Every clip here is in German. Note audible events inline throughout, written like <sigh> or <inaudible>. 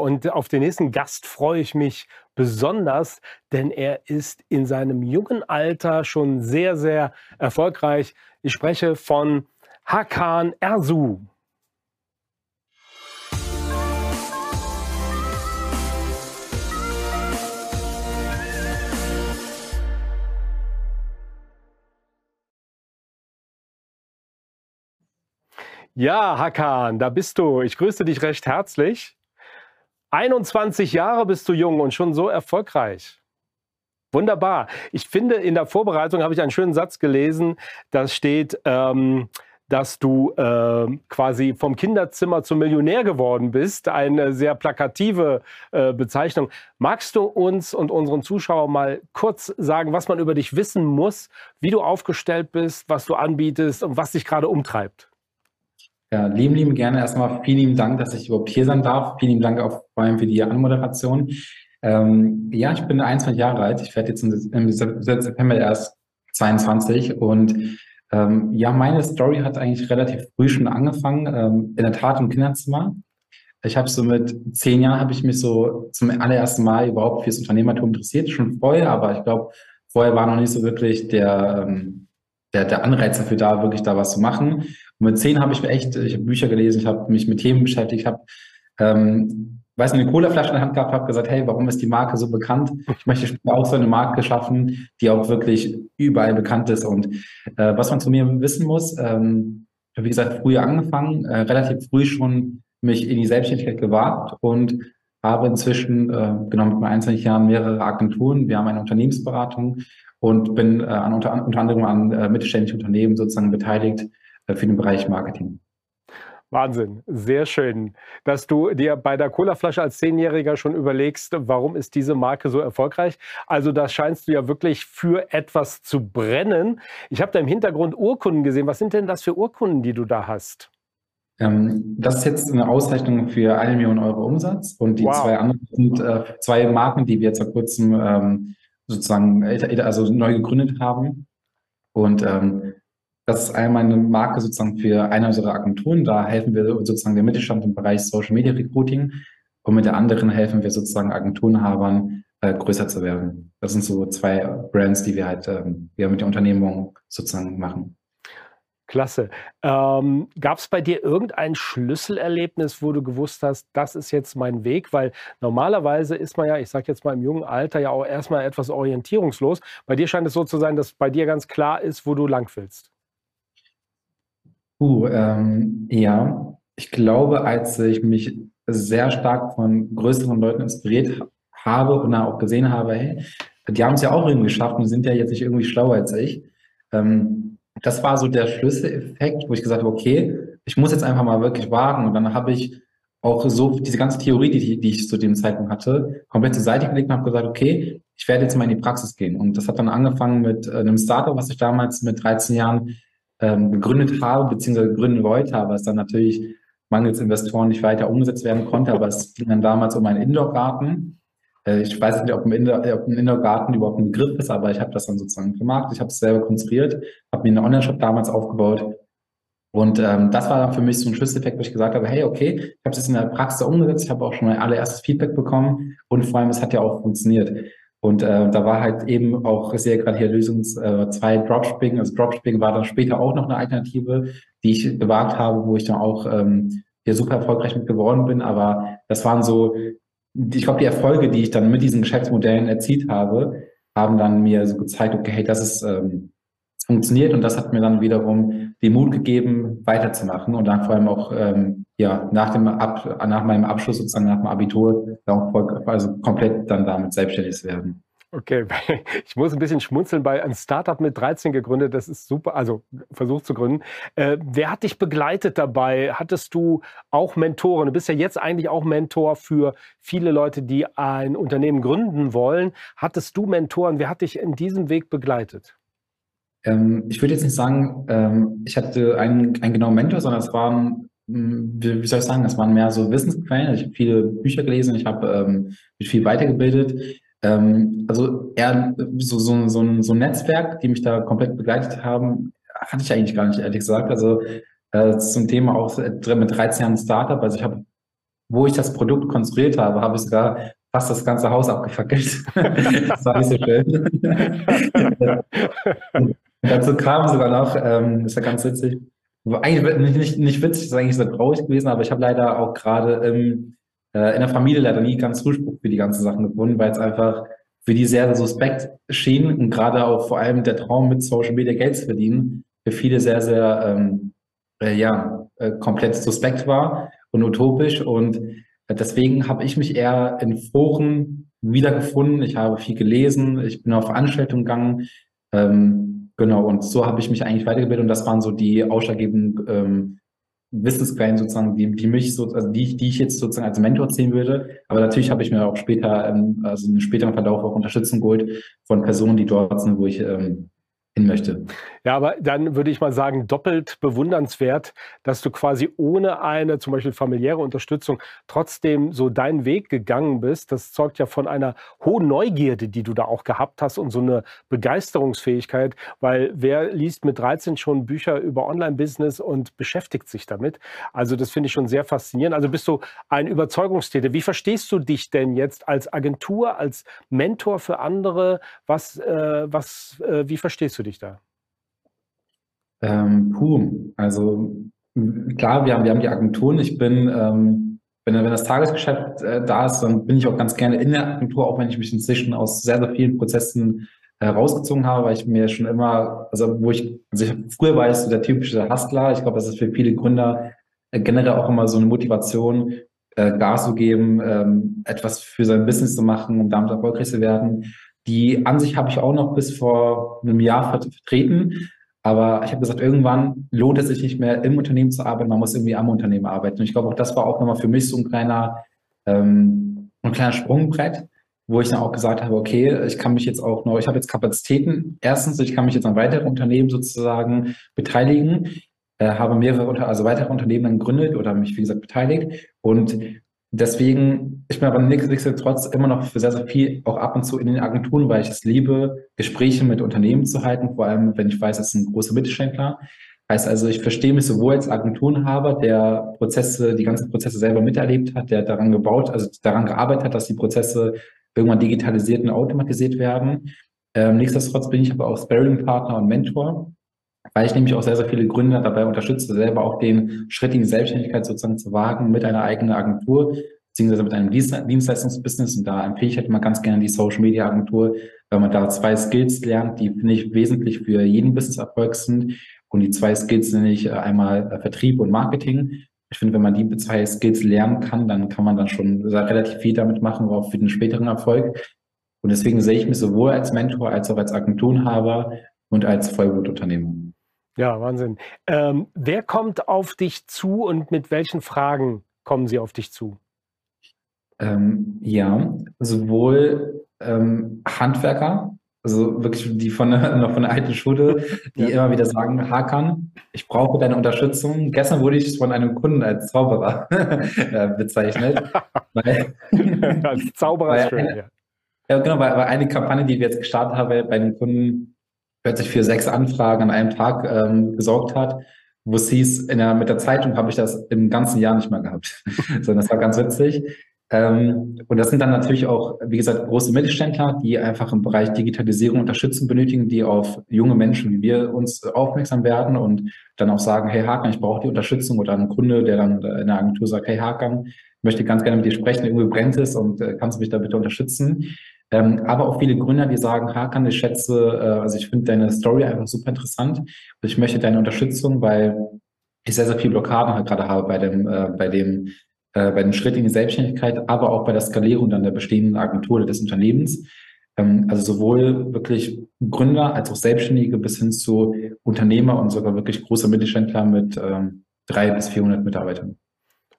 Und auf den nächsten Gast freue ich mich besonders, denn er ist in seinem jungen Alter schon sehr, sehr erfolgreich. Ich spreche von Hakan Ersu. Ja, Hakan, da bist du. Ich grüße dich recht herzlich. 21 Jahre bist du jung und schon so erfolgreich. Wunderbar. Ich finde, in der Vorbereitung habe ich einen schönen Satz gelesen. Da steht, ähm, dass du äh, quasi vom Kinderzimmer zum Millionär geworden bist. Eine sehr plakative äh, Bezeichnung. Magst du uns und unseren Zuschauern mal kurz sagen, was man über dich wissen muss, wie du aufgestellt bist, was du anbietest und was dich gerade umtreibt? Ja, lieben, lieben gerne erstmal vielen lieben Dank, dass ich überhaupt hier sein darf. Vielen lieben Dank auch vor allem für die Anmoderation. Ähm, ja, ich bin 21 Jahre alt. Ich werde jetzt im September erst 22 und ähm, ja, meine Story hat eigentlich relativ früh schon angefangen. Ähm, in der Tat im Kinderzimmer. Ich habe so mit zehn Jahren habe ich mich so zum allerersten Mal überhaupt fürs Unternehmertum interessiert, schon vorher, aber ich glaube, vorher war noch nicht so wirklich der, ähm, der, der Anreiz dafür da, wirklich da was zu machen. Und mit zehn habe ich mir echt, ich habe Bücher gelesen, ich habe mich mit Themen beschäftigt, ich habe, ähm, weiß nicht, eine Colaflasche in der Hand gehabt, habe gesagt, hey, warum ist die Marke so bekannt? Ich <laughs> möchte auch so eine Marke schaffen, die auch wirklich überall bekannt ist. Und äh, was man zu mir wissen muss, ähm, ich habe, wie gesagt, früher angefangen, äh, relativ früh schon mich in die Selbstständigkeit gewagt und habe inzwischen, äh, genau mit meinen 21 Jahren, mehrere Agenturen. Wir haben eine Unternehmensberatung und bin äh, an, unter, unter anderem an äh, mittelständischen Unternehmen sozusagen beteiligt, für den Bereich Marketing. Wahnsinn, sehr schön, dass du dir bei der Colaflasche als Zehnjähriger schon überlegst, warum ist diese Marke so erfolgreich. Also da scheinst du ja wirklich für etwas zu brennen. Ich habe da im Hintergrund Urkunden gesehen. Was sind denn das für Urkunden, die du da hast? Ähm, das ist jetzt eine Auszeichnung für eine Million Euro Umsatz und die wow. zwei anderen sind äh, zwei Marken, die wir jetzt vor kurzem ähm, sozusagen also neu gegründet haben. Und ähm, das ist einmal eine Marke sozusagen für eine unserer Agenturen. Da helfen wir sozusagen dem Mittelstand im Bereich Social Media Recruiting. Und mit der anderen helfen wir sozusagen Agenturenhabern, äh, größer zu werden. Das sind so zwei Brands, die wir halt ähm, ja, mit der Unternehmung sozusagen machen. Klasse. Ähm, Gab es bei dir irgendein Schlüsselerlebnis, wo du gewusst hast, das ist jetzt mein Weg? Weil normalerweise ist man ja, ich sage jetzt mal im jungen Alter, ja auch erstmal etwas orientierungslos. Bei dir scheint es so zu sein, dass bei dir ganz klar ist, wo du lang willst. Uh, ähm, ja, ich glaube, als ich mich sehr stark von größeren Leuten inspiriert habe und auch gesehen habe, hey, die haben es ja auch irgendwie geschafft und sind ja jetzt nicht irgendwie schlauer als ich. Ähm, das war so der Schlüsseleffekt, wo ich gesagt habe, okay, ich muss jetzt einfach mal wirklich wagen. Und dann habe ich auch so diese ganze Theorie, die, die ich zu dem Zeitpunkt hatte, komplett zur Seite gelegt und habe gesagt, okay, ich werde jetzt mal in die Praxis gehen. Und das hat dann angefangen mit äh, einem Startup, was ich damals mit 13 Jahren ähm, gegründet habe, beziehungsweise gründen wollte, aber es dann natürlich mangels Investoren nicht weiter umgesetzt werden konnte. Aber es ging dann damals um einen Indoor-Garten. Äh, ich weiß nicht, ob ein, Indoor, ob ein Indoor-Garten überhaupt ein Begriff ist, aber ich habe das dann sozusagen gemacht. Ich habe es selber konstruiert, habe mir einen Online-Shop damals aufgebaut. Und ähm, das war dann für mich so ein Schlüsseleffekt, wo ich gesagt habe, hey, okay, ich habe es in der Praxis umgesetzt, ich habe auch schon mein allererstes Feedback bekommen und vor allem, es hat ja auch funktioniert. Und äh, da war halt eben auch, sehe gerade hier Lösungs äh, zwei Dropshipping. Also Dropshipping war dann später auch noch eine Alternative, die ich gewagt habe, wo ich dann auch ähm, hier super erfolgreich mit geworden bin. Aber das waren so, ich glaube, die Erfolge, die ich dann mit diesen Geschäftsmodellen erzielt habe, haben dann mir so gezeigt, okay, hey, das ist ähm, funktioniert und das hat mir dann wiederum den Mut gegeben, weiterzumachen und dann vor allem auch ähm, ja nach dem Ab nach meinem Abschluss sozusagen nach dem Abitur also komplett dann damit selbstständig zu werden. Okay, <laughs> ich muss ein bisschen schmunzeln bei einem Startup mit 13 gegründet, das ist super, also versucht zu gründen. Äh, wer hat dich begleitet dabei? Hattest du auch Mentoren? Du bist ja jetzt eigentlich auch Mentor für viele Leute, die ein Unternehmen gründen wollen. Hattest du Mentoren? Wer hat dich in diesem Weg begleitet? Ähm, ich würde jetzt nicht sagen, ähm, ich hatte einen, einen genauen Mentor, sondern es waren, wie, wie soll ich sagen, es waren mehr so Wissensquellen. Ich habe viele Bücher gelesen, ich habe ähm, mich viel weitergebildet. Ähm, also eher so, so, so, ein, so ein Netzwerk, die mich da komplett begleitet haben, hatte ich eigentlich gar nicht, ehrlich gesagt. Also äh, zum Thema auch mit 13 Jahren Startup. Also ich habe wo ich das Produkt konstruiert habe, habe ich sogar fast das ganze Haus abgefackelt. <laughs> das war nicht so schön. <laughs> dazu kam sogar noch, ähm, ist ja ganz witzig, eigentlich nicht, nicht, nicht witzig, das ist eigentlich so traurig gewesen, aber ich habe leider auch gerade im, äh, in der Familie leider nie ganz Zuspruch für die ganzen Sachen gefunden, weil es einfach für die sehr suspekt schien und gerade auch vor allem der Traum mit Social Media Geld zu verdienen, für viele sehr, sehr ähm, äh, ja, äh, komplett suspekt war und utopisch. Und deswegen habe ich mich eher in Foren wiedergefunden. Ich habe viel gelesen, ich bin auf Veranstaltungen gegangen. Ähm, genau, und so habe ich mich eigentlich weitergebildet und das waren so die ausschlaggebenden ähm, Wissensquellen sozusagen, die, die mich so, also die, die ich jetzt sozusagen als Mentor ziehen würde. Aber natürlich habe ich mir auch später, ähm, also im späteren Verlauf auch Unterstützung geholt von Personen, die dort sind, wo ich ähm, hin möchte. Ja, aber dann würde ich mal sagen, doppelt bewundernswert, dass du quasi ohne eine zum Beispiel familiäre Unterstützung trotzdem so deinen Weg gegangen bist. Das zeugt ja von einer hohen Neugierde, die du da auch gehabt hast und so eine Begeisterungsfähigkeit, weil wer liest mit 13 schon Bücher über Online-Business und beschäftigt sich damit? Also das finde ich schon sehr faszinierend. Also bist du ein Überzeugungstäter. Wie verstehst du dich denn jetzt als Agentur, als Mentor für andere? Was, äh, was, äh, wie verstehst du dich da? Ähm, puh, also klar, wir haben, wir haben die Agenturen. Ich bin, ähm, wenn, wenn das Tagesgeschäft äh, da ist, dann bin ich auch ganz gerne in der Agentur, auch wenn ich mich inzwischen aus sehr, sehr vielen Prozessen herausgezogen äh, habe, weil ich mir schon immer, also wo ich, also ich, früher war ich so der typische Hustler. Ich glaube, das ist für viele Gründer äh, generell auch immer so eine Motivation, äh, Gas zu geben, ähm, etwas für sein Business zu machen, um damit erfolgreich zu werden. Die Ansicht habe ich auch noch bis vor einem Jahr vertreten. Aber ich habe gesagt, irgendwann lohnt es sich nicht mehr im Unternehmen zu arbeiten, man muss irgendwie am Unternehmen arbeiten. Und ich glaube, auch das war auch nochmal für mich so ein kleiner, ähm, ein kleiner Sprungbrett, wo ich dann auch gesagt habe, okay, ich kann mich jetzt auch noch, ich habe jetzt Kapazitäten. Erstens, ich kann mich jetzt an weiteren Unternehmen sozusagen beteiligen, äh, habe mehrere, also weitere Unternehmen gegründet oder mich, wie gesagt, beteiligt. Und Deswegen, ich bin aber nichtsdestotrotz immer noch für sehr, sehr viel auch ab und zu in den Agenturen, weil ich es liebe, Gespräche mit Unternehmen zu halten, vor allem wenn ich weiß, es ist ein großer Mittelständler. Heißt also, ich verstehe mich sowohl als Agenturenhaber, der Prozesse, die ganzen Prozesse selber miterlebt hat, der daran gebaut, also daran gearbeitet hat, dass die Prozesse irgendwann digitalisiert und automatisiert werden. Ähm, nichtsdestotrotz bin ich aber auch Sparing-Partner und Mentor weil ich nämlich auch sehr, sehr viele Gründer dabei unterstütze, selber auch den Schritt in die Selbstständigkeit sozusagen zu wagen mit einer eigenen Agentur, beziehungsweise mit einem Dienstleistungsbusiness. Und da empfehle ich halt immer ganz gerne die Social Media Agentur, weil man da zwei Skills lernt, die finde ich wesentlich für jeden Business-Erfolg sind. Und die zwei Skills sind nicht äh, einmal äh, Vertrieb und Marketing. Ich finde, wenn man die zwei Skills lernen kann, dann kann man dann schon relativ viel damit machen, auch für den späteren Erfolg. Und deswegen sehe ich mich sowohl als Mentor als auch als Agenturenhaber und als Vollblutunternehmer. Ja, Wahnsinn. Ähm, wer kommt auf dich zu und mit welchen Fragen kommen sie auf dich zu? Ähm, ja, sowohl ähm, Handwerker, also wirklich die von der, noch von der alten Schule, <laughs> die ja. immer wieder sagen, Hakan, ich brauche deine Unterstützung. Gestern wurde ich von einem Kunden als Zauberer <laughs> äh, bezeichnet. <laughs> weil, als Zauberer ist schön, ja. Ja, genau, weil, weil eine Kampagne, die wir jetzt gestartet haben bei den Kunden, plötzlich für sechs Anfragen an einem Tag ähm, gesorgt hat, wo es hieß, in der, mit der Zeitung habe ich das im ganzen Jahr nicht mehr gehabt. <laughs> so, das war ganz witzig. Ähm, und das sind dann natürlich auch, wie gesagt, große Mittelständler, die einfach im Bereich Digitalisierung Unterstützung benötigen, die auf junge Menschen wie wir uns aufmerksam werden und dann auch sagen, hey Hakan, ich brauche die Unterstützung oder ein Kunde, der dann in der Agentur sagt, hey Hakan, ich möchte ganz gerne mit dir sprechen, irgendwie brennt es und äh, kannst du mich da bitte unterstützen? Ähm, aber auch viele Gründer, die sagen, Hakan, ich schätze, äh, also ich finde deine Story einfach super interessant und ich möchte deine Unterstützung, weil ich sehr, sehr viel Blockaden halt gerade habe bei dem, äh, bei dem, äh, bei dem Schritt in die Selbstständigkeit, aber auch bei der Skalierung dann der bestehenden Agentur des Unternehmens. Ähm, also sowohl wirklich Gründer als auch Selbstständige bis hin zu Unternehmer und sogar wirklich große Mittelständler mit ähm, drei bis 400 Mitarbeitern.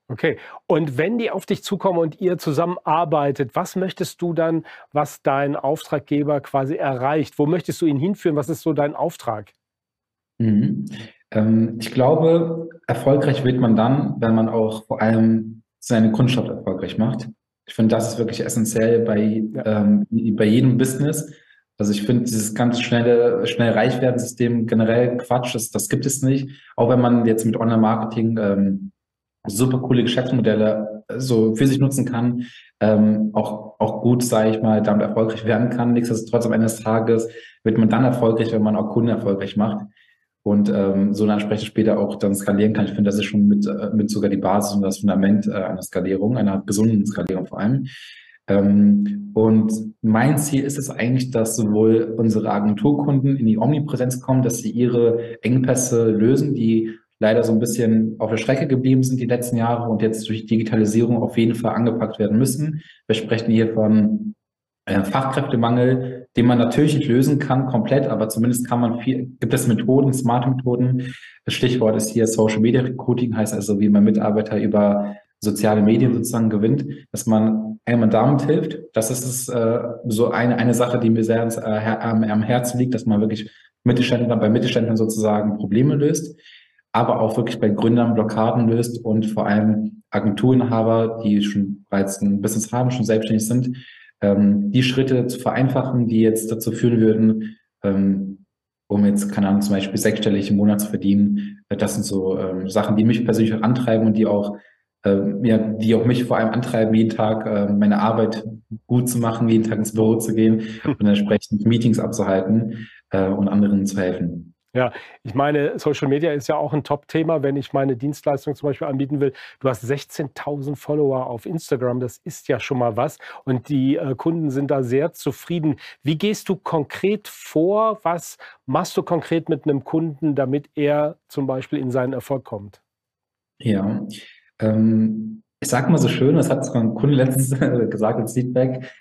Okay. Und wenn die auf dich zukommen und ihr zusammenarbeitet, was möchtest du dann, was dein Auftraggeber quasi erreicht? Wo möchtest du ihn hinführen? Was ist so dein Auftrag? Mhm. Ähm, ich glaube, erfolgreich wird man dann, wenn man auch vor allem seine Kundschaft erfolgreich macht. Ich finde, das ist wirklich essentiell bei, ja. ähm, bei jedem Business. Also ich finde dieses ganz schnelle, schnell reich werden System generell Quatsch, das, das gibt es nicht. Auch wenn man jetzt mit Online-Marketing ähm, super coole Geschäftsmodelle äh, so für sich nutzen kann, ähm, auch, auch gut, sage ich mal, damit erfolgreich werden kann. Nichtsdestotrotz am Ende des Tages wird man dann erfolgreich, wenn man auch Kunden erfolgreich macht und ähm, so dann entsprechend später auch dann skalieren kann. Ich finde, das ist schon mit, äh, mit sogar die Basis und das Fundament äh, einer Skalierung, einer gesunden Skalierung vor allem. Ähm, und mein Ziel ist es eigentlich, dass sowohl unsere Agenturkunden in die Omnipräsenz kommen, dass sie ihre Engpässe lösen, die leider so ein bisschen auf der Strecke geblieben sind die letzten Jahre und jetzt durch Digitalisierung auf jeden Fall angepackt werden müssen. Wir sprechen hier von äh, Fachkräftemangel, den man natürlich nicht lösen kann komplett, aber zumindest kann man viel, gibt es Methoden, smarte Methoden. Das Stichwort ist hier Social Media Recruiting, heißt also, wie man Mitarbeiter über soziale Medien sozusagen gewinnt, dass man einmal damit hilft. Das ist äh, so eine, eine Sache, die mir sehr ans, äh, am, am Herzen liegt, dass man wirklich Mittelständler, bei Mittelständlern sozusagen Probleme löst aber auch wirklich bei Gründern Blockaden löst und vor allem Agenturinhaber, die schon bereits ein Business haben, schon selbstständig sind, ähm, die Schritte zu vereinfachen, die jetzt dazu führen würden, ähm, um jetzt, keine Ahnung, zum Beispiel sechsstellig im Monat zu verdienen. Das sind so ähm, Sachen, die mich persönlich auch antreiben und die auch, äh, ja, die auch mich vor allem antreiben, jeden Tag äh, meine Arbeit gut zu machen, jeden Tag ins Büro zu gehen <laughs> und entsprechend Meetings abzuhalten äh, und anderen zu helfen. Ja, ich meine, Social Media ist ja auch ein Top-Thema, wenn ich meine Dienstleistung zum Beispiel anbieten will. Du hast 16.000 Follower auf Instagram, das ist ja schon mal was. Und die äh, Kunden sind da sehr zufrieden. Wie gehst du konkret vor? Was machst du konkret mit einem Kunden, damit er zum Beispiel in seinen Erfolg kommt? Ja, ähm, ich sage mal so schön, das hat ein Kunde letztens <laughs> gesagt als Feedback.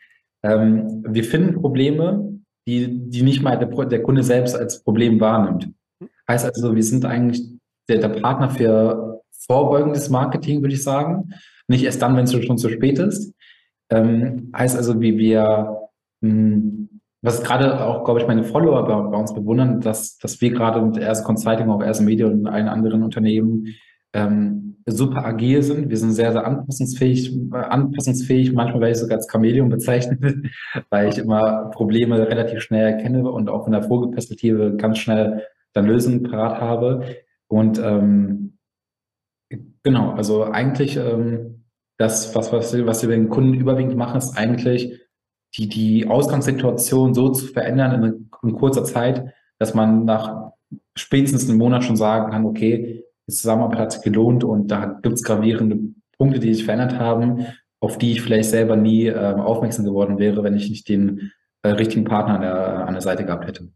Ähm, wir finden Probleme, die, die nicht mal der, der Kunde selbst als Problem wahrnimmt. Heißt also, wir sind eigentlich der, der Partner für vorbeugendes Marketing, würde ich sagen. Nicht erst dann, wenn es schon zu spät ist. Ähm, heißt also, wie wir, mh, hm, was gerade auch, glaube ich, meine Follower bei, bei, uns bewundern, dass, dass wir gerade mit Erst Consulting, auch Erst Media und allen anderen Unternehmen ähm, super agil sind. Wir sind sehr, sehr anpassungsfähig, anpassungsfähig. Manchmal werde ich sogar als Chamäleon bezeichnet, <laughs> weil ich immer Probleme relativ schnell erkenne und auch in der Vogelperspektive ganz schnell dann Lösungen parat habe. Und ähm, genau, also eigentlich ähm, das, was, was, was wir den Kunden überwiegend machen, ist eigentlich die, die Ausgangssituation so zu verändern in, in kurzer Zeit, dass man nach spätestens einem Monat schon sagen kann, okay, die Zusammenarbeit hat sich gelohnt und da gibt es gravierende Punkte, die sich verändert haben, auf die ich vielleicht selber nie äh, aufmerksam geworden wäre, wenn ich nicht den äh, richtigen Partner an der, an der Seite gehabt hätte.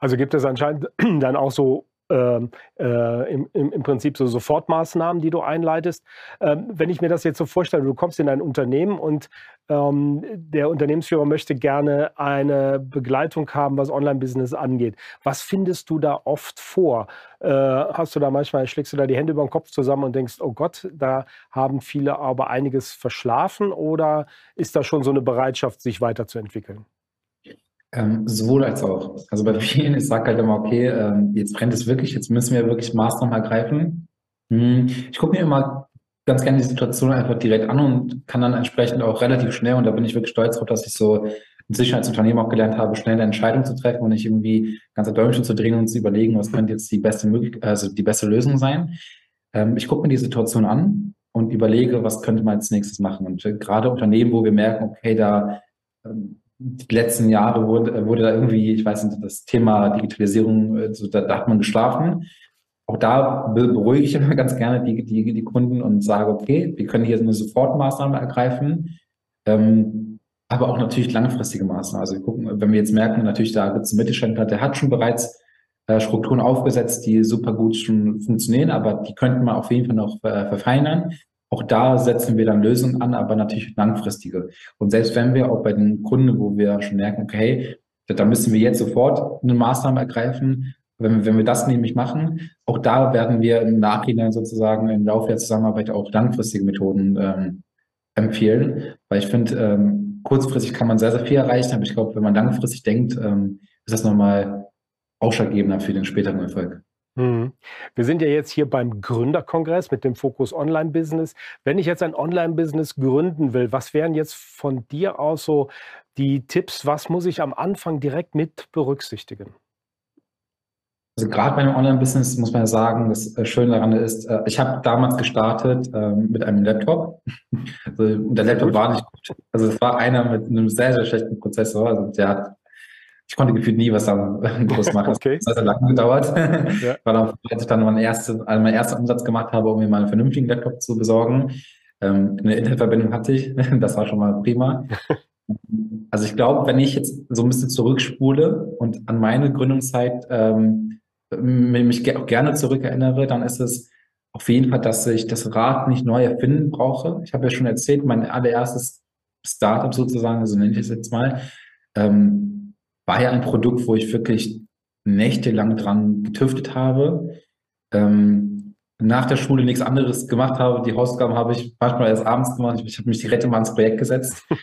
Also gibt es anscheinend <clears throat> dann auch so ähm, äh, im, im, Prinzip so Sofortmaßnahmen, die du einleitest. Ähm, wenn ich mir das jetzt so vorstelle, du kommst in ein Unternehmen und ähm, der Unternehmensführer möchte gerne eine Begleitung haben, was Online-Business angeht. Was findest du da oft vor? Äh, hast du da manchmal, schlägst du da die Hände über den Kopf zusammen und denkst, oh Gott, da haben viele aber einiges verschlafen oder ist da schon so eine Bereitschaft, sich weiterzuentwickeln? Ähm, sowohl als auch. Also bei <laughs> vielen, ich sage halt immer, okay, ähm, jetzt brennt es wirklich, jetzt müssen wir wirklich Maßnahmen ergreifen. Hm, ich gucke mir immer ganz gerne die Situation einfach direkt an und kann dann entsprechend auch relativ schnell, und da bin ich wirklich stolz drauf, dass ich so im Sicherheitsunternehmen auch gelernt habe, schnell eine Entscheidung zu treffen und nicht irgendwie ganze Däumchen zu drehen und zu überlegen, was könnte jetzt die beste Möglichkeit, also die beste Lösung sein. Ähm, ich gucke mir die Situation an und überlege, was könnte man als nächstes machen. Und äh, gerade Unternehmen, wo wir merken, okay, da ähm, die letzten Jahre wurde, wurde da irgendwie, ich weiß nicht, das Thema Digitalisierung, also da, da hat man geschlafen. Auch da beruhige ich <laughs> immer ganz gerne die, die, die Kunden und sage, okay, wir können hier eine Sofortmaßnahme ergreifen, ähm, aber auch natürlich langfristige Maßnahmen. Also wir gucken, wenn wir jetzt merken, natürlich da gibt es einen Mittelständler, der hat schon bereits äh, Strukturen aufgesetzt, die super gut schon funktionieren, aber die könnten wir auf jeden Fall noch äh, verfeinern. Auch da setzen wir dann Lösungen an, aber natürlich langfristige. Und selbst wenn wir auch bei den Kunden, wo wir schon merken, okay, da müssen wir jetzt sofort eine Maßnahme ergreifen, wenn, wenn wir das nämlich machen, auch da werden wir im Nachhinein sozusagen im Laufe der Zusammenarbeit auch langfristige Methoden ähm, empfehlen, weil ich finde, ähm, kurzfristig kann man sehr, sehr viel erreichen, aber ich glaube, wenn man langfristig denkt, ähm, ist das nochmal ausschlaggebender für den späteren Erfolg. Mhm. Wir sind ja jetzt hier beim Gründerkongress mit dem Fokus Online-Business. Wenn ich jetzt ein Online-Business gründen will, was wären jetzt von dir aus so die Tipps? Was muss ich am Anfang direkt mit berücksichtigen? Also gerade bei einem Online-Business muss man ja sagen, das äh, Schöne daran ist, äh, ich habe damals gestartet ähm, mit einem Laptop. <laughs> Also der Laptop war nicht gut. Also es war einer mit einem sehr, sehr schlechten Prozessor. Also der hat, ich konnte gefühlt nie was da groß <laughs> machen. okay. Das hat sehr lange gedauert. Ja. <laughs> Weil auch, als ich dann meinen ersten, also meinen ersten Umsatz gemacht habe, um mir mal einen vernünftigen Laptop zu besorgen. Ähm, eine Internetverbindung hatte ich. <laughs> Das war schon mal prima. Also ich glaube, wenn ich jetzt so ein bisschen zurückspule und an meine Gründungszeit ähm, mich auch gerne zurückerinnere, dann ist es auf jeden Fall, dass ich das Rad nicht neu erfinden brauche. Ich habe ja schon erzählt, mein allererstes Startup sozusagen, so nenne ich es jetzt mal, ähm, war ja ein Produkt, wo ich wirklich nächtelang dran getüftet habe. Ähm, nach der Schule nichts anderes gemacht habe. Die Hausaufgaben habe ich manchmal erst abends gemacht. Ich, ich habe mich direkt immer ans Projekt gesetzt. <laughs>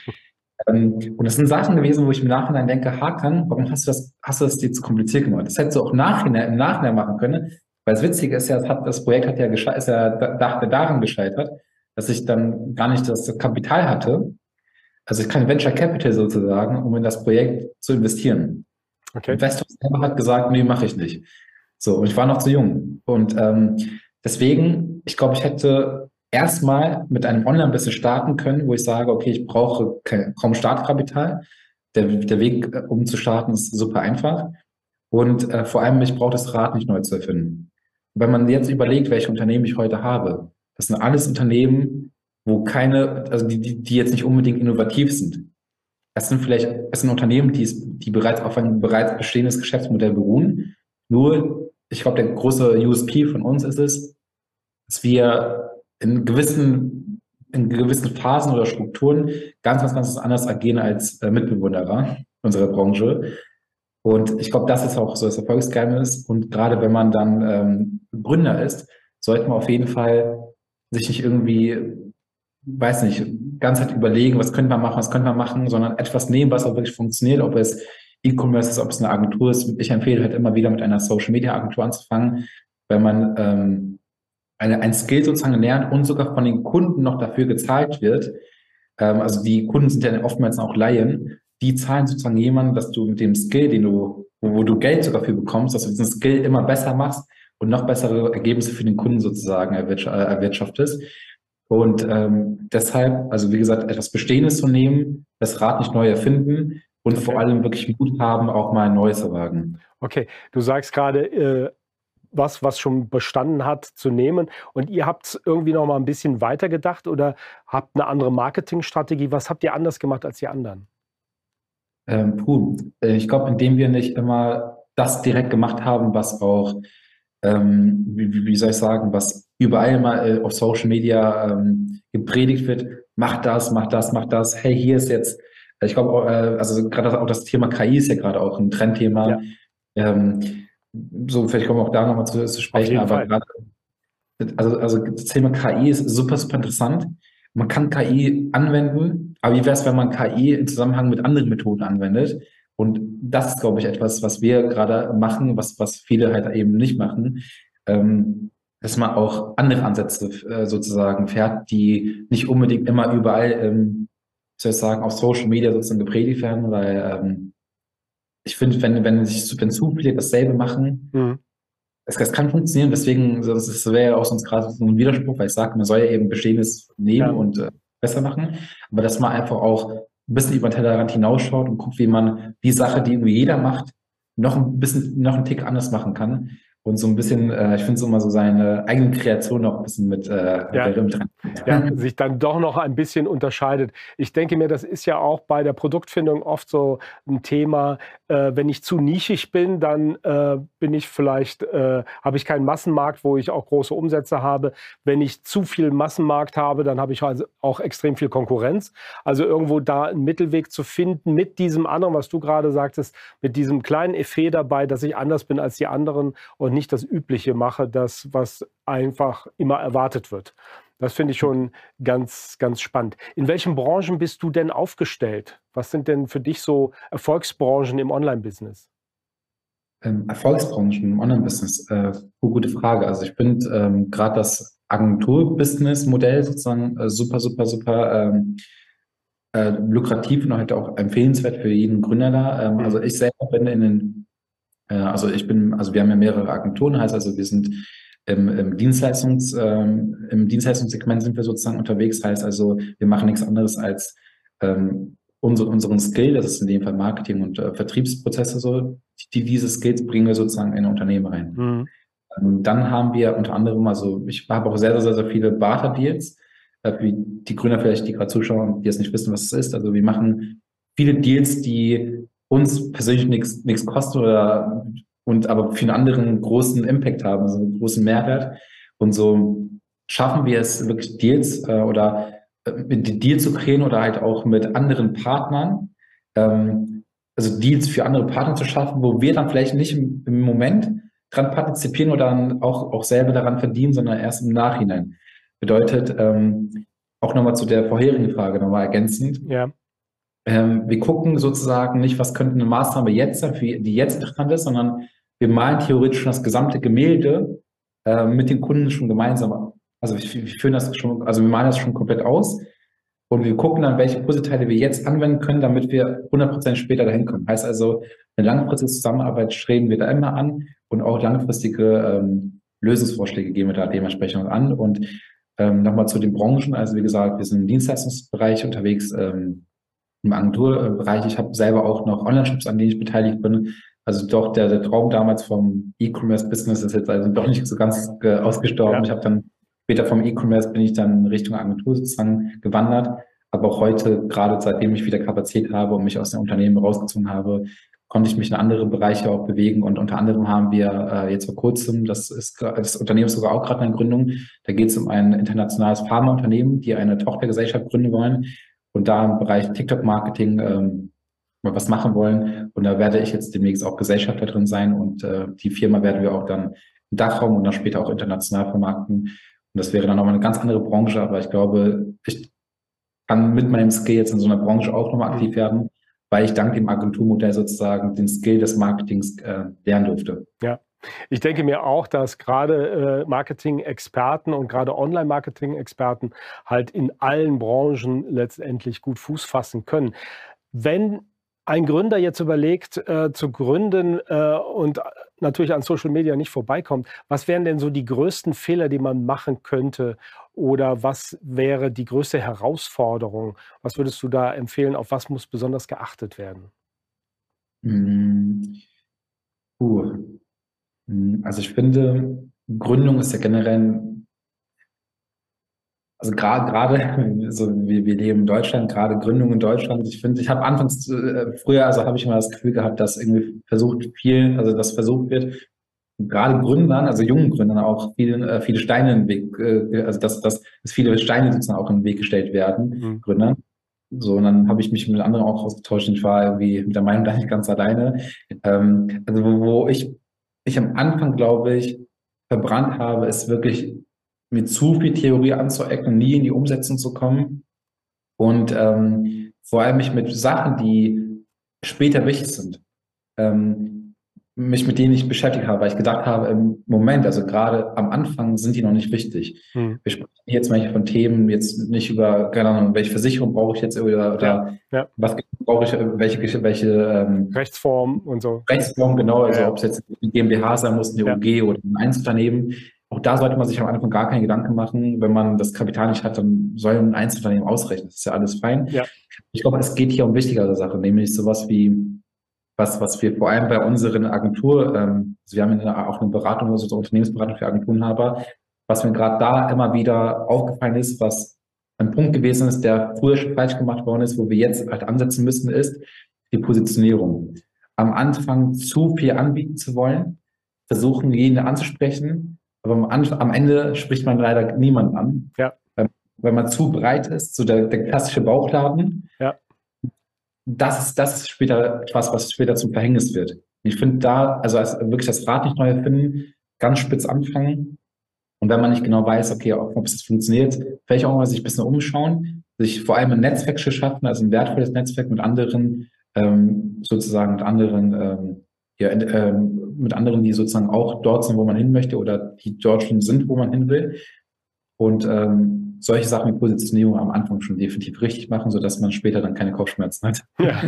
Ähm, und das sind Sachen gewesen, wo ich im Nachhinein denke, Hakan, warum hast du das, hast du das dir zu kompliziert gemacht? Das hättest du auch nachhinein, im Nachhinein machen können. Weil das Witzige ist ja, das, hat, das Projekt hat ja ist ja daran gescheitert, dass ich dann gar nicht das Kapital hatte, also kein Venture Capital sozusagen, um in das Projekt zu investieren. Okay. Investor selber hat gesagt, nee, mache ich nicht. So, und ich war noch zu jung. Und ähm, deswegen, ich glaube, ich hätte erstmal mit einem Online-Business starten können, wo ich sage, okay, ich brauche kaum Startkapital. Der, der Weg, äh, um zu starten, ist super einfach. Und äh, vor allem, ich brauche das Rad nicht neu zu erfinden. wenn man jetzt überlegt, welche Unternehmen ich heute habe, das sind alles Unternehmen, wo keine, also die, die, die jetzt nicht unbedingt innovativ sind. Es sind vielleicht, es sind Unternehmen, die, die bereits auf ein bereits bestehendes Geschäftsmodell beruhen. Nur, ich glaube, der große USP von uns ist es, dass wir in gewissen, in gewissen Phasen oder Strukturen ganz, ganz, ganz anders agieren als äh, Mitbewunderer unserer Branche. Und ich glaube, das ist auch so das Erfolgsgeheimnis. Und gerade wenn man dann ähm, Gründer ist, sollte man auf jeden Fall sich nicht irgendwie, weiß nicht, ganz halt überlegen, was könnte man machen, was könnte man machen, sondern etwas nehmen, was auch wirklich funktioniert, ob es E-Commerce ist, ob es eine Agentur ist. Ich empfehle halt immer wieder mit einer Social Media Agentur anzufangen, wenn man ähm, eine, ein Skill sozusagen lernt und sogar von den Kunden noch dafür gezahlt wird. Ähm, also die Kunden sind ja oftmals auch Laien. Die zahlen sozusagen jemanden, dass du mit dem Skill, den du, wo, wo du Geld sogar für bekommst, dass du diesen Skill immer besser machst und noch bessere Ergebnisse für den Kunden sozusagen erwirtschaftest. Und ähm, deshalb, also wie gesagt, etwas Bestehendes zu nehmen, das Rad nicht neu erfinden und okay. vor allem wirklich Mut haben, auch mal ein Neues zu wagen. Okay, du sagst gerade, äh, was, was schon bestanden hat, zu nehmen. Und ihr habt es irgendwie noch mal ein bisschen weiter gedacht oder habt eine andere Marketingstrategie? Was habt ihr anders gemacht als die anderen? Ähm, puh, äh, ich glaube, indem wir nicht immer das direkt gemacht haben, was auch, ähm, wie, wie, soll ich sagen, was überall mal äh, auf Social Media ähm, gepredigt wird, mach das, mach das, mach das, hey, hier ist jetzt, ich glaube, äh, also gerade auch das Thema KI ist ja gerade auch ein Trendthema. Ja. Ähm, so, vielleicht kommen wir auch da nochmal zu, zu sprechen, aber gerade, also, also das Thema KI ist super, super interessant. Man kann KI anwenden, aber wie wäre es, wenn man KI im Zusammenhang mit anderen Methoden anwendet? Und das ist, glaube ich, etwas, was wir gerade machen, was, was viele halt eben nicht machen, ähm, dass man auch andere Ansätze äh, sozusagen fährt, die nicht unbedingt immer überall, ähm, soll ich sagen, auf Social Media sozusagen gepredigt werden, weil ähm, ich finde, wenn, wenn sich, wenn zu viele dasselbe machen, mhm. das, das kann funktionieren. Deswegen, das, das wäre ja auch sonst gerade so ein Widerspruch, weil ich sage, man soll ja eben Bestehendes nehmen ja. und äh, besser machen. Aber dass man einfach auch ein bisschen über den Tellerrand hinausschaut und guckt, wie man die Sache, die irgendwie jeder macht, noch ein bisschen, noch einen Tick anders machen kann und so ein bisschen, äh, ich finde es immer so seine eigene Kreation noch ein bisschen mit, äh, ja. drin. Ja, sich dann doch noch ein bisschen unterscheidet. Ich denke mir, das ist ja auch bei der Produktfindung oft so ein Thema. Äh, wenn ich zu nischig bin, dann äh, bin ich vielleicht, äh, habe ich keinen Massenmarkt, wo ich auch große Umsätze habe. Wenn ich zu viel Massenmarkt habe, dann habe ich also auch extrem viel Konkurrenz. Also irgendwo da einen Mittelweg zu finden mit diesem anderen, was du gerade sagtest, mit diesem kleinen Effet dabei, dass ich anders bin als die anderen und nicht das Übliche mache, das, was einfach immer erwartet wird. Das finde ich schon ganz, ganz spannend. In welchen Branchen bist du denn aufgestellt? Was sind denn für dich so Erfolgsbranchen im Online-Business? Ähm, Erfolgsbranchen im Online-Business, äh, gute Frage. Also ich finde ähm, gerade das Agentur-Business-Modell sozusagen äh, super, super, super ähm, äh, lukrativ und halt auch empfehlenswert für jeden Gründer da. Ähm, also ich selber bin in den also ich bin, also wir haben ja mehrere Agenturen, heißt also wir sind im, im Dienstleistungs, ähm, im Dienstleistungssegment sind wir sozusagen unterwegs, heißt also wir machen nichts anderes als ähm, unsere, unseren Skill, das ist in dem Fall Marketing und äh, Vertriebsprozesse so, die, diese Skills bringen wir sozusagen in Unternehmen rein. Mhm. Ähm, dann haben wir unter anderem, also ich habe auch sehr, sehr, sehr viele Barter-Deals, äh, für die Gründer vielleicht, die gerade zuschauen, die jetzt nicht wissen, was es ist. Also wir machen viele Deals, die uns persönlich nichts kosten oder und aber für einen anderen großen Impact haben, also einen großen Mehrwert. Und so schaffen wir es wirklich Deals äh, oder äh, mit Deals zu kreieren oder halt auch mit anderen Partnern, ähm, also Deals für andere Partner zu schaffen, wo wir dann vielleicht nicht im, im Moment dran partizipieren oder dann auch, auch selber daran verdienen, sondern erst im Nachhinein. Bedeutet, ähm, auch nochmal zu der vorherigen Frage nochmal ergänzend. Ja. Ähm, wir gucken sozusagen nicht, was könnte eine Maßnahme jetzt sein, die jetzt interessant ist, sondern wir malen theoretisch schon das gesamte Gemälde äh, mit den Kunden schon gemeinsam. Also wir, wir führen das schon, also wir malen das schon komplett aus und wir gucken dann, welche Puzzleteile wir jetzt anwenden können, damit wir 100% später dahin kommen. Heißt also, eine langfristige Zusammenarbeit streben wir da immer an und auch langfristige ähm, Lösungsvorschläge gehen wir da dementsprechend an. Und ähm, nochmal zu den Branchen. Also wie gesagt, wir sind im Dienstleistungsbereich unterwegs, ähm, im Agenturbereich. Ich habe selber auch noch Online-Shops, an denen ich beteiligt bin. Also doch der, der Traum damals vom E-Commerce-Business ist jetzt also doch nicht so ganz äh, ausgestorben. Ja. Ich habe dann später vom E-Commerce bin ich dann Richtung Agentur sozusagen gewandert. Aber auch heute, gerade seitdem ich wieder Kapazität habe und mich aus dem Unternehmen rausgezogen habe, konnte ich mich in andere Bereiche auch bewegen. Und unter anderem haben wir äh, jetzt vor kurzem, das ist das Unternehmen ist sogar auch gerade in Gründung, da geht es um ein internationales Pharmaunternehmen, die eine Tochtergesellschaft gründen wollen und da im Bereich TikTok-Marketing ähm, mal was machen wollen. Und da werde ich jetzt demnächst auch Gesellschafter drin sein und äh, die Firma werden wir auch dann im Dachraum und dann später auch international vermarkten. Und das wäre dann nochmal eine ganz andere Branche, aber ich glaube, ich kann mit meinem Skill jetzt in so einer Branche auch nochmal aktiv werden weil ich dank dem Agenturmodell sozusagen den Skill des Marketings äh, lernen durfte. Ja. Ich denke mir auch, dass gerade äh, Marketing-Experten und gerade Online-Marketing-Experten halt in allen Branchen letztendlich gut Fuß fassen können. Wenn ein Gründer jetzt überlegt, äh, zu gründen äh, und natürlich an Social Media nicht vorbeikommt, was wären denn so die größten Fehler, die man machen könnte, oder was wäre die größte Herausforderung? Was würdest du da empfehlen? Auf was muss besonders geachtet werden? Hm. Uh. Also ich finde, Gründung ist ja generell, also gerade, gerade, <laughs> so wir, wir leben in Deutschland, gerade Gründung in Deutschland. Ich finde, ich habe anfangs äh, früher, also habe ich immer das Gefühl gehabt, dass irgendwie versucht viel, also das versucht wird, gerade Gründern, also jungen Gründern auch viele, äh, viele Steine in den Weg, äh, also dass, dass, dass viele Steine sozusagen auch in den Weg gestellt werden, mhm. Gründern. So, und dann habe ich mich mit anderen auch ausgetauscht und ich war irgendwie mit der Meinung da nicht ganz alleine. Ähm, also wo, wo ich, ich am Anfang, glaube ich, verbrannt habe, ist wirklich mit zu viel Theorie anzuecken, nie in die Umsetzung zu kommen. Und ähm, vor allem mich mit Sachen, die später wichtig sind. Ähm, mich mit denen nicht beschäftigt habe, weil ich gedacht habe, im Moment, also gerade am Anfang sind die noch nicht wichtig. Hm. Wir sprechen jetzt manchmal von Themen, jetzt nicht über, keine Ahnung, welche Versicherung brauche ich jetzt oder, oder ja, ja. was brauche ich, welche, welche ähm, Rechtsform und so. Rechtsform, genau, also ja. ob es jetzt eine GmbH sein muss, eine UG oder ein Einzelunternehmen. Auch da sollte man sich am Anfang gar keine Gedanken machen. Wenn man das Kapital nicht hat, dann soll ein Einzelunternehmen ausrechnen. Das ist ja alles fein. Ich glaube, es geht hier um wichtigere Sachen, nämlich sowas wie was, was wir vor allem bei unseren Agentur, ähm, also wir haben ja auch eine Beratung, also Unternehmensberatung für Agenturenhaber, was mir gerade da immer wieder aufgefallen ist, was ein Punkt gewesen ist, der früher schon falsch gemacht worden ist, wo wir jetzt halt ansetzen müssen, ist die Positionierung. Am Anfang zu viel anbieten zu wollen, versuchen, jeden anzusprechen, aber am, am Ende spricht man leider niemanden an. Ja. Ähm, weil man zu breit ist, so der, der klassische Bauchladen. Ja das ist, das ist später etwas, was später zum Verhängnis wird. Ich finde da, also wirklich das Rad nicht neu erfinden, ganz spitz anfangen. Und wenn man nicht genau weiß, okay, ob es funktioniert, vielleicht auch mal sich ein bisschen umschauen, sich vor allem ein Netzwerk zu schaffen, also ein wertvolles Netzwerk mit anderen, ähm, sozusagen mit anderen, ähm, ja, ähm, mit anderen, die sozusagen auch dort sind, wo man hin möchte oder die dort schon sind, wo man hin will. Und ähm, solche Sachen wie Positionierung am Anfang schon definitiv richtig machen, sodass man später dann keine Kopfschmerzen hat. <laughs> Ja,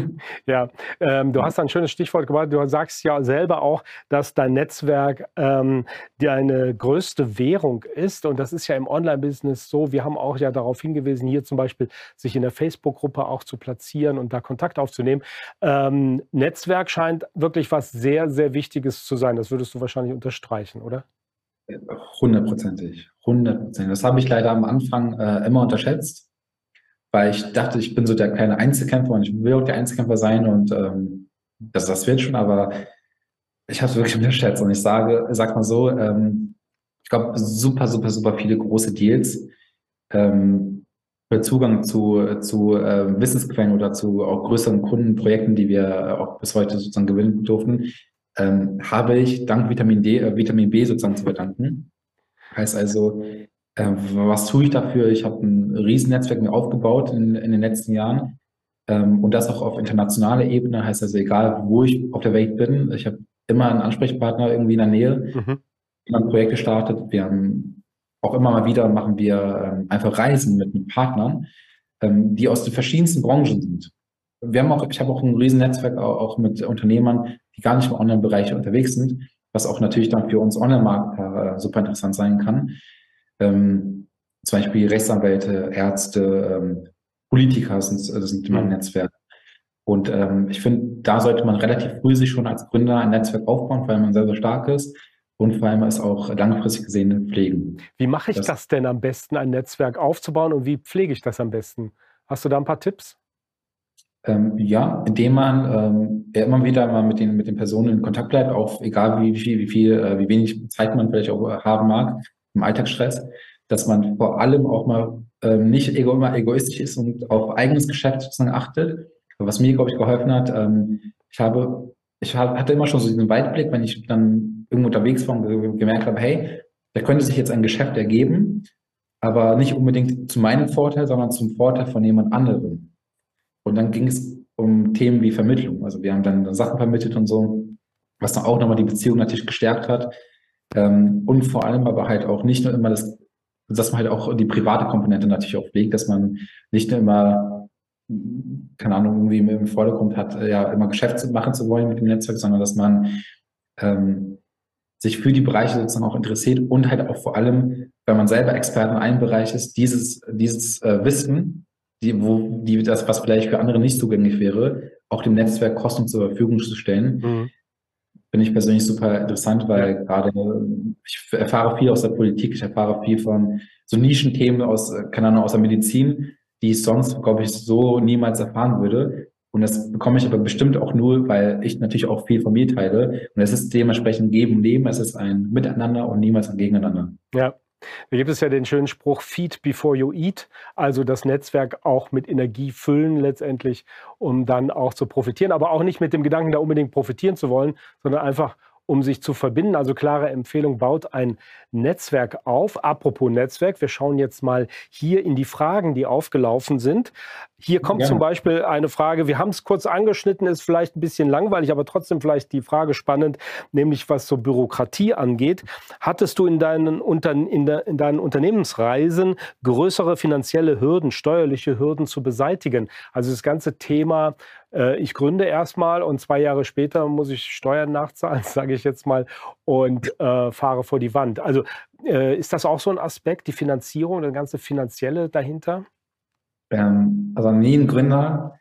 ja. Ähm, du hast ein schönes Stichwort gebracht. Du sagst ja selber auch, dass dein Netzwerk ähm, deine größte Währung ist. Und das ist ja im Online-Business so. Wir haben auch ja darauf hingewiesen, hier zum Beispiel sich in der Facebook-Gruppe auch zu platzieren und da Kontakt aufzunehmen. Ähm, Netzwerk scheint wirklich was sehr, sehr Wichtiges zu sein. Das würdest du wahrscheinlich unterstreichen, oder? Hundertprozentig, hundertprozentig. Das habe ich leider am Anfang äh, immer unterschätzt, weil ich dachte, ich bin so der kleine Einzelkämpfer und ich will auch der Einzelkämpfer sein und ähm, das, das wird schon, aber ich habe es wirklich <laughs> unterschätzt und ich sage, sag mal so, ähm, ich glaube, super, super, super viele große Deals ähm, für Zugang zu, zu äh, Wissensquellen oder zu auch größeren Kundenprojekten, die wir auch bis heute sozusagen gewinnen durften, ähm, habe ich dank Vitamin D, äh, Vitamin B sozusagen zu verdanken. Heißt also, äh, was tue ich dafür? Ich habe ein Riesennetzwerk mir aufgebaut in, in den letzten Jahren ähm, und das auch auf internationaler Ebene. Heißt also, egal wo ich auf der Welt bin, ich habe immer einen Ansprechpartner irgendwie in der Nähe. Mhm. Wir haben Projekte gestartet. Wir haben auch immer mal wieder machen wir ähm, einfach Reisen mit, mit Partnern, ähm, die aus den verschiedensten Branchen sind. Wir haben auch, ich habe auch ein Riesennetzwerk auch, auch mit Unternehmern, die gar nicht im Online-Bereich unterwegs sind, was auch natürlich dann für uns Online-Markt äh, super interessant sein kann. Ähm, zum Beispiel Rechtsanwälte, Ärzte, ähm, Politiker sind, äh, sind in meinem mhm. Netzwerk. Und ähm, ich finde, da sollte man relativ früh sich schon als Gründer ein Netzwerk aufbauen, weil man sehr, sehr stark ist und vor allem es auch langfristig gesehen pflegen. Wie mache ich das, das denn am besten, ein Netzwerk aufzubauen und wie pflege ich das am besten? Hast du da ein paar Tipps? Ähm, ja, indem man ähm, ja, immer wieder mal mit den, mit den Personen in Kontakt bleibt, auch egal wie viel, wie viel, äh, wie wenig Zeit man vielleicht auch haben mag im Alltagsstress, dass man vor allem auch mal ähm, nicht ego, immer egoistisch ist und auf eigenes Geschäft sozusagen achtet. Was mir, glaube ich, geholfen hat, ähm, ich habe, ich hatte immer schon so diesen Weitblick, wenn ich dann irgendwo unterwegs war und gemerkt habe, hey, da könnte sich jetzt ein Geschäft ergeben, aber nicht unbedingt zu meinem Vorteil, sondern zum Vorteil von jemand anderem. Und dann ging es um Themen wie Vermittlung. Also wir haben dann Sachen vermittelt und so, was dann auch nochmal die Beziehung natürlich gestärkt hat. Ähm, und vor allem aber halt auch nicht nur immer das, dass man halt auch die private Komponente natürlich auch pflegt, dass man nicht nur immer, keine Ahnung, irgendwie im Vordergrund hat, ja, immer Geschäfte machen zu wollen mit dem Netzwerk, sondern dass man ähm, sich für die Bereiche sozusagen auch interessiert und halt auch vor allem, wenn man selber Experte in einem Bereich ist, dieses, dieses äh, Wissen die, wo die das, was vielleicht für andere nicht zugänglich wäre, auch dem Netzwerk kostenlos zur Verfügung zu stellen. Mhm. Finde ich persönlich super interessant, weil gerade ich erfahre viel aus der Politik, ich erfahre viel von so Nischenthemen aus, keine Ahnung, aus der Medizin, die ich sonst, glaube ich, so niemals erfahren würde. Und das bekomme ich aber bestimmt auch nur, weil ich natürlich auch viel von mir teile. Und es ist dementsprechend Geben und Nehmen. Es ist ein Miteinander und niemals ein Gegeneinander. Ja, da gibt es ja den schönen Spruch Feed before you eat, also das Netzwerk auch mit Energie füllen letztendlich, um dann auch zu profitieren, aber auch nicht mit dem Gedanken, da unbedingt profitieren zu wollen, sondern einfach um sich zu verbinden. Also klare Empfehlung, baut ein Netzwerk auf. Apropos Netzwerk, wir schauen jetzt mal hier in die Fragen, die aufgelaufen sind. Hier kommt ja. zum Beispiel eine Frage, wir haben es kurz angeschnitten, ist vielleicht ein bisschen langweilig, aber trotzdem vielleicht die Frage spannend, nämlich was so Bürokratie angeht. Hattest du in deinen, Unter in, de in deinen Unternehmensreisen größere finanzielle Hürden, steuerliche Hürden zu beseitigen? Also das ganze Thema äh, ich gründe erstmal und zwei Jahre später muss ich Steuern nachzahlen, <laughs> sage ich jetzt mal, und äh, fahre vor die Wand. Also äh, ist das auch so ein Aspekt, die Finanzierung, das ganze Finanzielle dahinter? Ähm, also nie ein Gründer.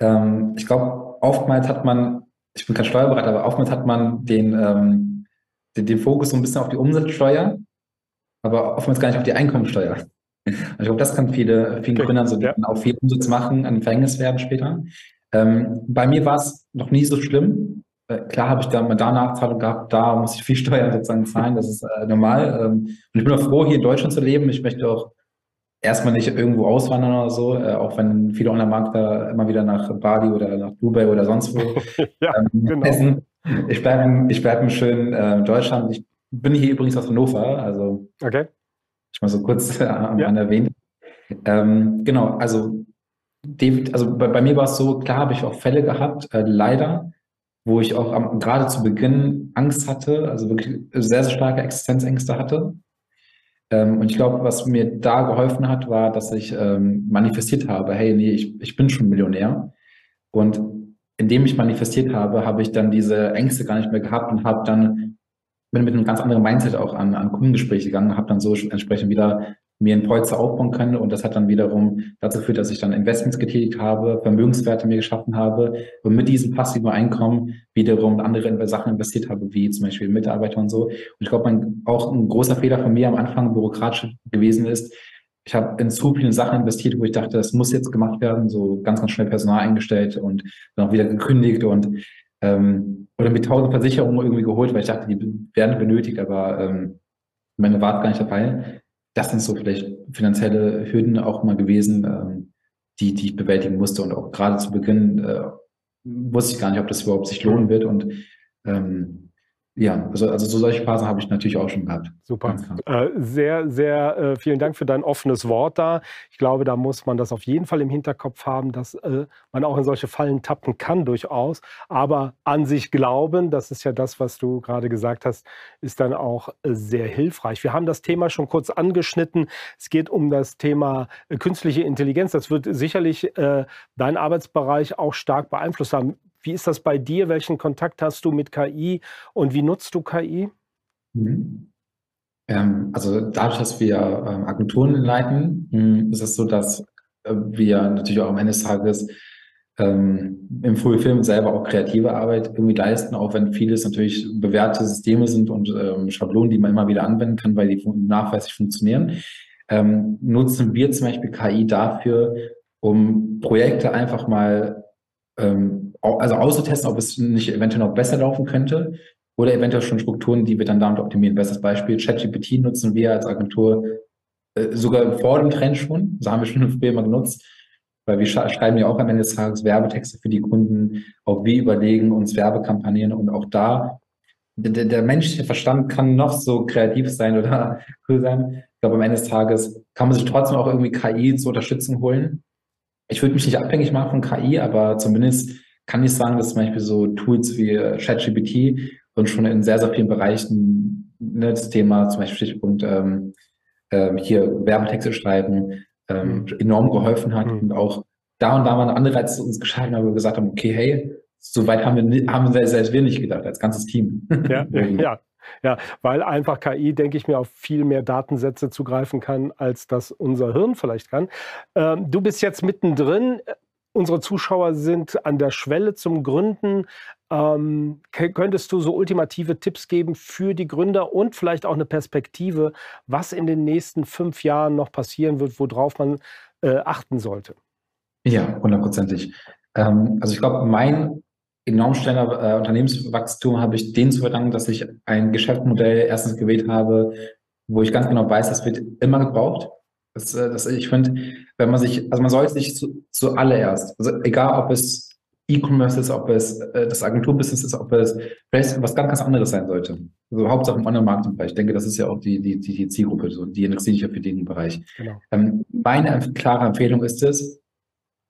Ähm, ich glaube, oftmals hat man, ich bin kein Steuerberater, aber oftmals hat man den, ähm, den, den Fokus so ein bisschen auf die Umsatzsteuer, aber oftmals gar nicht auf die Einkommensteuer. <laughs> Ich glaube, das kann viele, vielen okay. Gründern so ja. auch viel Umsatz machen, ein Verhängnis werden später. Ähm, bei mir war es noch nie so schlimm. Äh, klar habe ich da mal da Nachzahlung gehabt, da muss ich viel <laughs> Steuern sozusagen zahlen, das ist äh, normal. Ähm, und ich bin auch froh, hier in Deutschland zu leben. Ich möchte auch erstmal nicht irgendwo auswandern oder so, äh, auch wenn viele Online-Markter immer wieder nach Bali oder nach Dubai oder sonst wo <laughs> ja, ähm, genau. essen. Ich bleibe ich bleib im schönen äh, Deutschland. Ich bin hier übrigens aus Hannover, also okay. ich mal so kurz äh, am ja. erwähnt. Ähm, genau, also David, also bei, bei mir war es so, klar habe ich auch Fälle gehabt, äh, leider, wo ich auch am, gerade zu Beginn Angst hatte, also wirklich sehr, sehr starke Existenzängste hatte. Ähm, und ich glaube, was mir da geholfen hat, war, dass ich ähm, manifestiert habe, hey, nee, ich, ich bin schon Millionär. Und indem ich manifestiert habe, habe ich dann diese Ängste gar nicht mehr gehabt und habe dann bin mit einem ganz anderen Mindset auch an, an Kundengespräche gegangen, habe dann so entsprechend wieder mir ein Polster aufbauen können und das hat dann wiederum dazu geführt, dass ich dann Investments getätigt habe, Vermögenswerte mir geschaffen habe und mit diesem passiven Einkommen wiederum andere Sachen investiert habe, wie zum Beispiel Mitarbeiter und so. Und ich glaube, auch ein großer Fehler von mir am Anfang bürokratisch gewesen ist, ich habe in zu viele Sachen investiert, wo ich dachte, das muss jetzt gemacht werden, so ganz, ganz schnell Personal eingestellt und dann auch wieder gekündigt und ähm, oder mit tausend Versicherungen irgendwie geholt, weil ich dachte, die werden benötigt, aber ähm, meine war gar nicht dabei das sind so vielleicht finanzielle Hürden auch mal gewesen, ähm, die, die ich bewältigen musste. Und auch gerade zu Beginn äh, wusste ich gar nicht, ob das überhaupt sich lohnen wird. Und ähm, ja, also, also so solche Phasen habe ich natürlich auch schon gehabt. Super. Äh, sehr, sehr äh, vielen Dank für dein offenes Wort da. Ich glaube, da muss man das auf jeden Fall im Hinterkopf haben, dass äh, man auch in solche Fallen tappen kann durchaus. Aber an sich glauben, das ist ja das, was du gerade gesagt hast, ist dann auch äh, sehr hilfreich. Wir haben das Thema schon kurz angeschnitten. Es geht um das Thema äh, künstliche Intelligenz. Das wird sicherlich äh, deinen Arbeitsbereich auch stark beeinflusst haben. Wie ist das bei dir? Welchen Kontakt hast du mit KI und wie nutzt du KI? Mhm. Ähm, also dadurch, dass wir ähm, Agenturen leiten, hm, ist es so, dass äh, wir natürlich auch am Ende des Tages ähm, im Film selber auch kreative Arbeit irgendwie leisten, auch wenn vieles natürlich bewährte Systeme sind und ähm, Schablonen, die man immer wieder anwenden kann, weil die nachweislich funktionieren. Ähm, nutzen wir zum Beispiel KI dafür, um Projekte einfach mal ähm, also auszutesten, ob es nicht eventuell noch besser laufen könnte oder eventuell schon Strukturen, die wir dann damit optimieren. Bestes Beispiel, ChatGPT nutzen wir als Agentur äh, sogar vor dem Trend schon. Das haben wir schon <laughs> früher mal genutzt, weil wir schreiben ja auch am Ende des Tages Werbetexte für die Kunden. Auch wir überlegen uns Werbekampagnen und auch da der, der menschliche Verstand kann noch so kreativ sein oder <laughs> cool sein. Ich glaube, am Ende des Tages kann man sich trotzdem auch irgendwie KI zur Unterstützung holen. Ich würde mich nicht abhängig machen von KI, aber zumindest kann ich sagen, dass zum Beispiel so Tools wie äh, ChatGPT uns schon in sehr, sehr vielen Bereichen ne, das Thema, zum Beispiel Stichpunkt ähm, ähm, hier Werbetexte schreiben, ähm, mhm. enorm geholfen hat mhm. und auch da und da mal ein Anreiz uns geschaffen haben, wo wir gesagt haben, okay, hey, so weit haben wir, haben wir selbst wir nicht gedacht, als ganzes Team. Ja, <laughs> ja, ja, weil einfach KI, denke ich mir, auf viel mehr Datensätze zugreifen kann, als das unser Hirn vielleicht kann. Ähm, du bist jetzt mittendrin. Unsere Zuschauer sind an der Schwelle zum Gründen. Ähm, könntest du so ultimative Tipps geben für die Gründer und vielleicht auch eine Perspektive, was in den nächsten fünf Jahren noch passieren wird, worauf man äh, achten sollte? Ja, hundertprozentig. Ähm, also ich glaube, mein enorm schneller äh, Unternehmenswachstum habe ich denen zu verdanken, dass ich ein Geschäftsmodell erstens gewählt habe, wo ich ganz genau weiß, das wird immer gebraucht. Das, äh, das, ich finde, wenn man sich, also man sollte sich zu, zuallererst, also egal ob es E-Commerce ist, ob es äh, das Agenturbusiness ist, ob es vielleicht was ganz, ganz anderes sein sollte. Also Hauptsache im Online-Marketing-Bereich. Ich denke, das ist ja auch die, die, die, Zielgruppe, so, die interessiert sich ja für den Bereich. Genau. Ähm, meine klare Empfehlung ist es,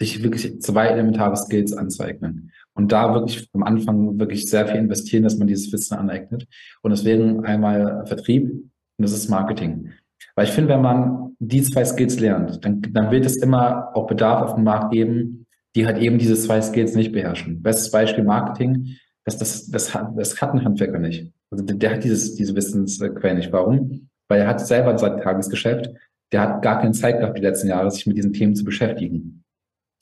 sich wirklich zwei elementare Skills anzueignen. Und da wirklich am Anfang wirklich sehr viel investieren, dass man dieses Wissen aneignet. Und das wären einmal Vertrieb und das ist Marketing. Weil ich finde, wenn man die zwei Skills lernt, dann, dann wird es immer auch Bedarf auf dem Markt geben, die halt eben diese zwei Skills nicht beherrschen. Bestes Beispiel Marketing, das, das, das, hat, das hat ein Handwerker nicht. Also der, der hat dieses, diese Wissensquelle nicht. Warum? Weil er hat selber sein Tagesgeschäft, der hat gar keine Zeit gehabt, die letzten Jahre, sich mit diesen Themen zu beschäftigen.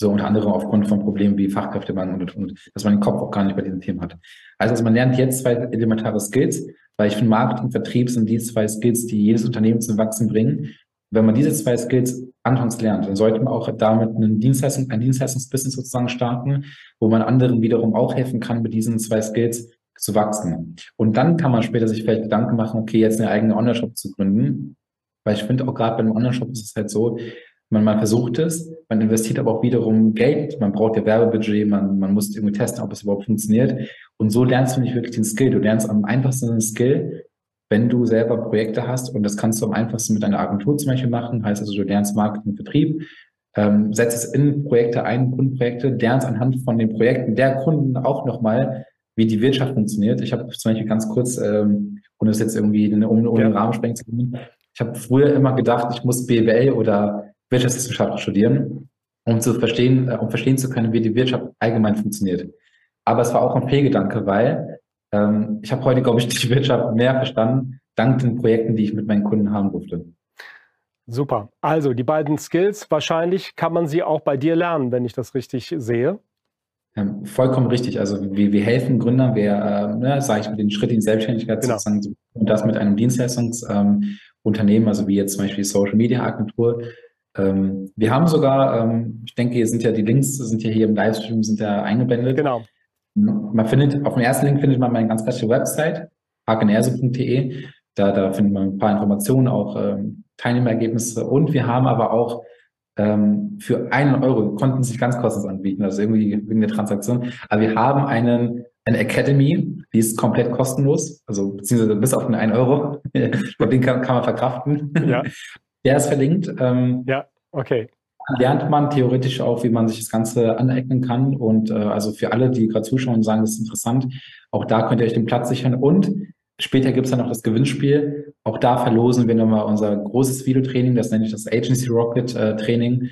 So unter anderem aufgrund von Problemen wie Fachkräftemangel und, und, und dass man den Kopf auch gar nicht bei diesen Themen hat. Also, also man lernt jetzt zwei elementare Skills, weil ich finde, Marketing und Vertrieb sind die zwei Skills, die jedes Unternehmen zum Wachsen bringen. Wenn man diese zwei Skills anfangs lernt, dann sollte man auch damit einen Dienstleistung, ein Dienstleistungsbusiness sozusagen starten, wo man anderen wiederum auch helfen kann, mit diesen zwei Skills zu wachsen. Und dann kann man später sich vielleicht Gedanken machen, okay, jetzt eine eigene Online-Shop zu gründen. Weil ich finde auch gerade beim Online-Shop ist es halt so, man, man versucht es, man investiert aber auch wiederum Geld, man braucht ja Werbebudget, man, man muss irgendwie testen, ob es überhaupt funktioniert. Und so lernst du nicht wirklich den Skill. Du lernst am einfachsten den Skill, wenn du selber Projekte hast und das kannst du am einfachsten mit einer Agentur zum Beispiel machen. Heißt also, du lernst Marketing, Vertrieb, ähm, setzt es in Projekte ein, Kundenprojekte, lernst anhand von den Projekten der Kunden auch nochmal, wie die Wirtschaft funktioniert. Ich habe zum Beispiel ganz kurz, ähm, ohne es jetzt irgendwie in, um, um ja. den Rahmen sprengen zu können, Ich habe früher immer gedacht, ich muss BWL oder Wirtschaftswissenschaften studieren, um zu verstehen, äh, um verstehen zu können, wie die Wirtschaft allgemein funktioniert. Aber es war auch ein Fehlgedanke, weil ähm, ich habe heute, glaube ich, <laughs> die Wirtschaft mehr verstanden, dank den Projekten, die ich mit meinen Kunden haben durfte. Super. Also die beiden Skills, wahrscheinlich kann man sie auch bei dir lernen, wenn ich das richtig sehe. Ähm, vollkommen richtig. Also wir, wir helfen Gründern, wir, äh, ne, sage ich, mit den Schritt in Selbstständigkeit genau. sozusagen und das mit einem Dienstleistungsunternehmen, ähm, also wie jetzt zum Beispiel Social Media Agentur. Ähm, wir haben sogar, ähm, ich denke, hier sind ja die Links, sind ja hier im Livestream, sind ja eingeblendet. Genau. Man findet, auf dem ersten Link findet man meine ganz klassische Website, hakenerse.de. Da, da findet man ein paar Informationen, auch ähm, Teilnehmerergebnisse. Und wir haben aber auch ähm, für einen Euro konnten sich ganz kostenlos anbieten, also irgendwie wegen der Transaktion. Aber wir haben einen, eine Academy, die ist komplett kostenlos, also beziehungsweise bis auf den einen Euro. <laughs> ich glaube, den kann, kann man verkraften. Ja. <laughs> Der ist verlinkt. Ähm, ja, okay lernt man theoretisch auch, wie man sich das Ganze aneignen kann. Und äh, also für alle, die gerade zuschauen und sagen, das ist interessant, auch da könnt ihr euch den Platz sichern. Und später gibt es dann noch das Gewinnspiel. Auch da verlosen wir nochmal unser großes Videotraining, das nenne ich das Agency Rocket äh, Training,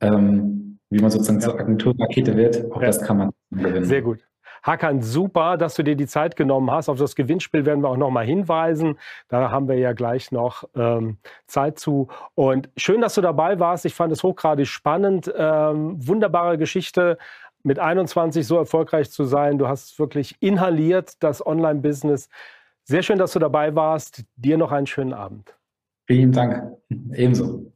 ähm, wie man sozusagen ja. zur Agenturrakete wird. Auch ja. das kann man gewinnen. Sehr gut. Hakan, super, dass du dir die Zeit genommen hast. Auf das Gewinnspiel werden wir auch noch mal hinweisen. Da haben wir ja gleich noch ähm, Zeit zu. Und schön, dass du dabei warst. Ich fand es hochgradig spannend. Ähm, wunderbare Geschichte mit 21 so erfolgreich zu sein. Du hast wirklich inhaliert das Online-Business. Sehr schön, dass du dabei warst. Dir noch einen schönen Abend. Vielen Dank. Ebenso.